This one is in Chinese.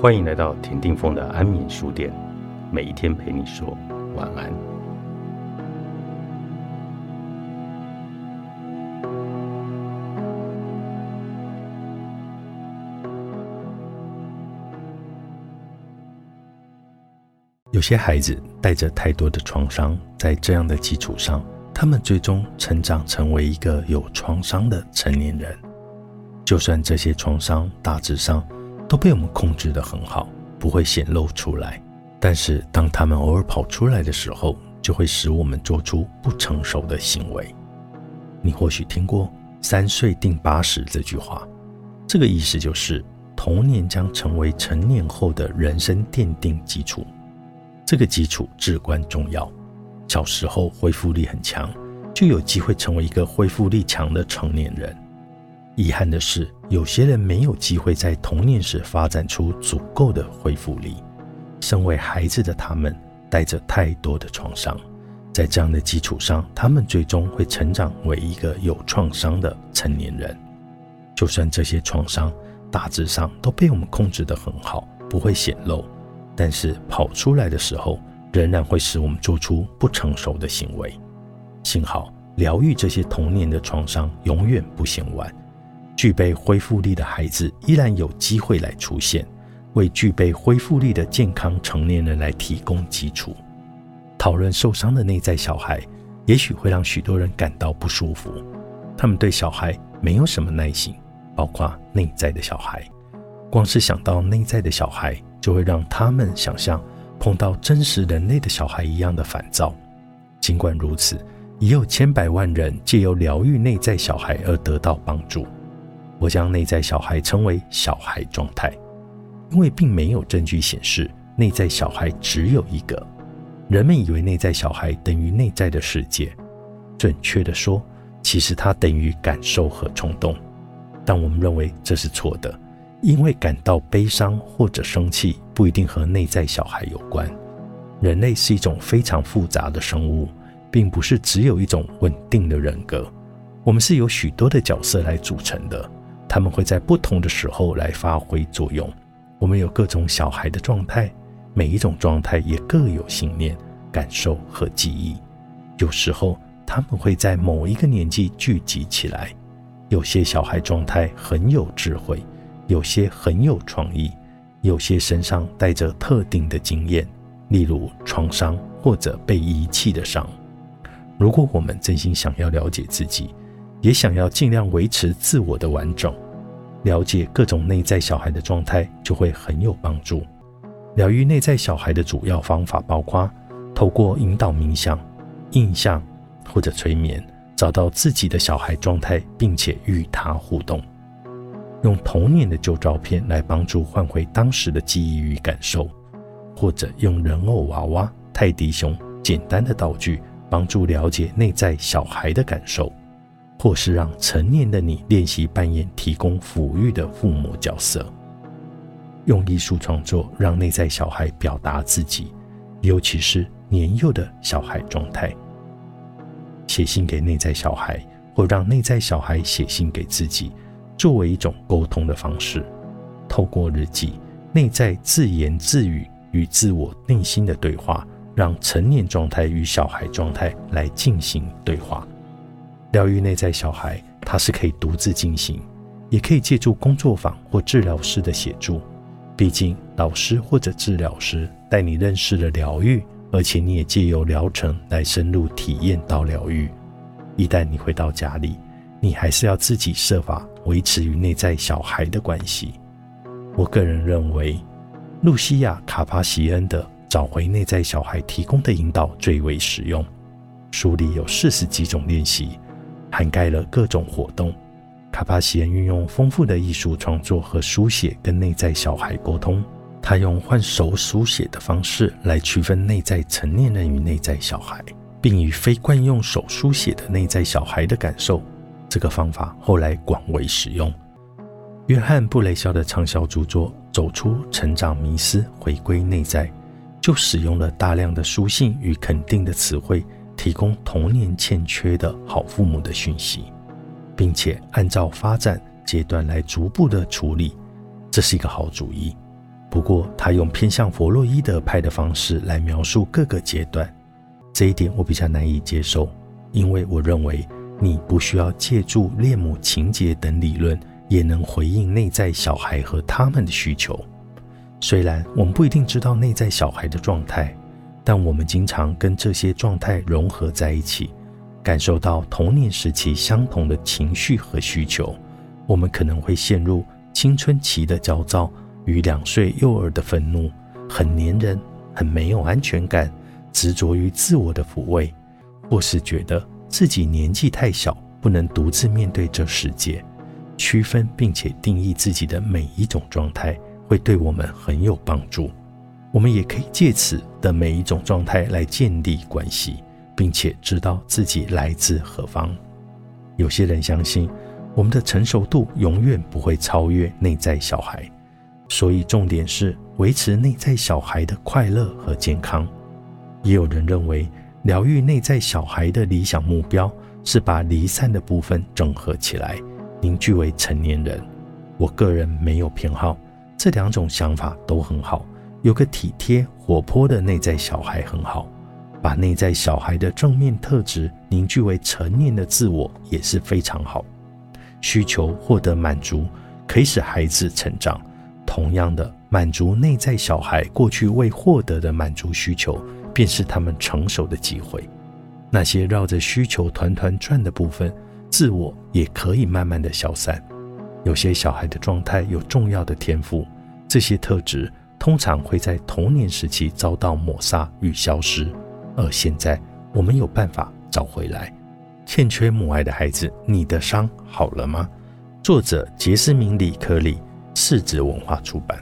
欢迎来到田定峰的安眠书店，每一天陪你说晚安。有些孩子带着太多的创伤，在这样的基础上，他们最终成长成为一个有创伤的成年人。就算这些创伤大致上，都被我们控制得很好，不会显露出来。但是，当他们偶尔跑出来的时候，就会使我们做出不成熟的行为。你或许听过“三岁定八十”这句话，这个意思就是童年将成为成年后的人生奠定基础。这个基础至关重要。小时候恢复力很强，就有机会成为一个恢复力强的成年人。遗憾的是，有些人没有机会在童年时发展出足够的恢复力。身为孩子的他们，带着太多的创伤，在这样的基础上，他们最终会成长为一个有创伤的成年人。就算这些创伤大致上都被我们控制得很好，不会显露，但是跑出来的时候，仍然会使我们做出不成熟的行为。幸好，疗愈这些童年的创伤永远不嫌晚。具备恢复力的孩子依然有机会来出现，为具备恢复力的健康成年人来提供基础。讨论受伤的内在小孩，也许会让许多人感到不舒服。他们对小孩没有什么耐心，包括内在的小孩。光是想到内在的小孩，就会让他们想象碰到真实人类的小孩一样的烦躁。尽管如此，也有千百万人借由疗愈内在小孩而得到帮助。我将内在小孩称为小孩状态，因为并没有证据显示内在小孩只有一个。人们以为内在小孩等于内在的世界，准确的说，其实它等于感受和冲动。但我们认为这是错的，因为感到悲伤或者生气不一定和内在小孩有关。人类是一种非常复杂的生物，并不是只有一种稳定的人格，我们是由许多的角色来组成的。他们会在不同的时候来发挥作用。我们有各种小孩的状态，每一种状态也各有信念、感受和记忆。有时候他们会在某一个年纪聚集起来。有些小孩状态很有智慧，有些很有创意，有些身上带着特定的经验，例如创伤或者被遗弃的伤。如果我们真心想要了解自己，也想要尽量维持自我的完整，了解各种内在小孩的状态就会很有帮助。疗愈内在小孩的主要方法包括透过引导冥想、印象或者催眠，找到自己的小孩状态，并且与他互动。用童年的旧照片来帮助换回当时的记忆与感受，或者用人偶娃娃、泰迪熊简单的道具帮助了解内在小孩的感受。或是让成年的你练习扮演提供抚育的父母角色，用艺术创作让内在小孩表达自己，尤其是年幼的小孩状态。写信给内在小孩，或让内在小孩写信给自己，作为一种沟通的方式。透过日记、内在自言自语与自我内心的对话，让成年状态与小孩状态来进行对话。疗愈内在小孩，它是可以独自进行，也可以借助工作坊或治疗师的协助。毕竟，老师或者治疗师带你认识了疗愈，而且你也借由疗程来深入体验到疗愈。一旦你回到家里，你还是要自己设法维持与内在小孩的关系。我个人认为，露西亚·卡帕西恩的《找回内在小孩》提供的引导最为实用。书里有四十几种练习。涵盖了各种活动。卡帕西恩运用丰富的艺术创作和书写跟内在小孩沟通。他用换手书写的方式来区分内在成年人与内在小孩，并以非惯用手书写的内在小孩的感受。这个方法后来广为使用。约翰布雷肖的畅销著作《走出成长迷思，回归内在》就使用了大量的书信与肯定的词汇。提供童年欠缺的好父母的讯息，并且按照发展阶段来逐步的处理，这是一个好主意。不过他用偏向弗洛伊德派的方式来描述各个阶段，这一点我比较难以接受，因为我认为你不需要借助恋母情节等理论，也能回应内在小孩和他们的需求。虽然我们不一定知道内在小孩的状态，但我们经常跟这些状态融合在一起。感受到童年时期相同的情绪和需求，我们可能会陷入青春期的焦躁与两岁幼儿的愤怒，很黏人，很没有安全感，执着于自我的抚慰，或是觉得自己年纪太小，不能独自面对这世界。区分并且定义自己的每一种状态，会对我们很有帮助。我们也可以借此的每一种状态来建立关系。并且知道自己来自何方。有些人相信，我们的成熟度永远不会超越内在小孩，所以重点是维持内在小孩的快乐和健康。也有人认为，疗愈内在小孩的理想目标是把离散的部分整合起来，凝聚为成年人。我个人没有偏好，这两种想法都很好。有个体贴活泼的内在小孩很好。把内在小孩的正面特质凝聚为成年的自我也是非常好。需求获得满足，可以使孩子成长。同样的，满足内在小孩过去未获得的满足需求，便是他们成熟的机会。那些绕着需求团团转的部分，自我也可以慢慢的消散。有些小孩的状态有重要的天赋，这些特质通常会在童年时期遭到抹杀与消失。而现在，我们有办法找回来。欠缺母爱的孩子，你的伤好了吗？作者：杰斯明·里克利，世子文化出版。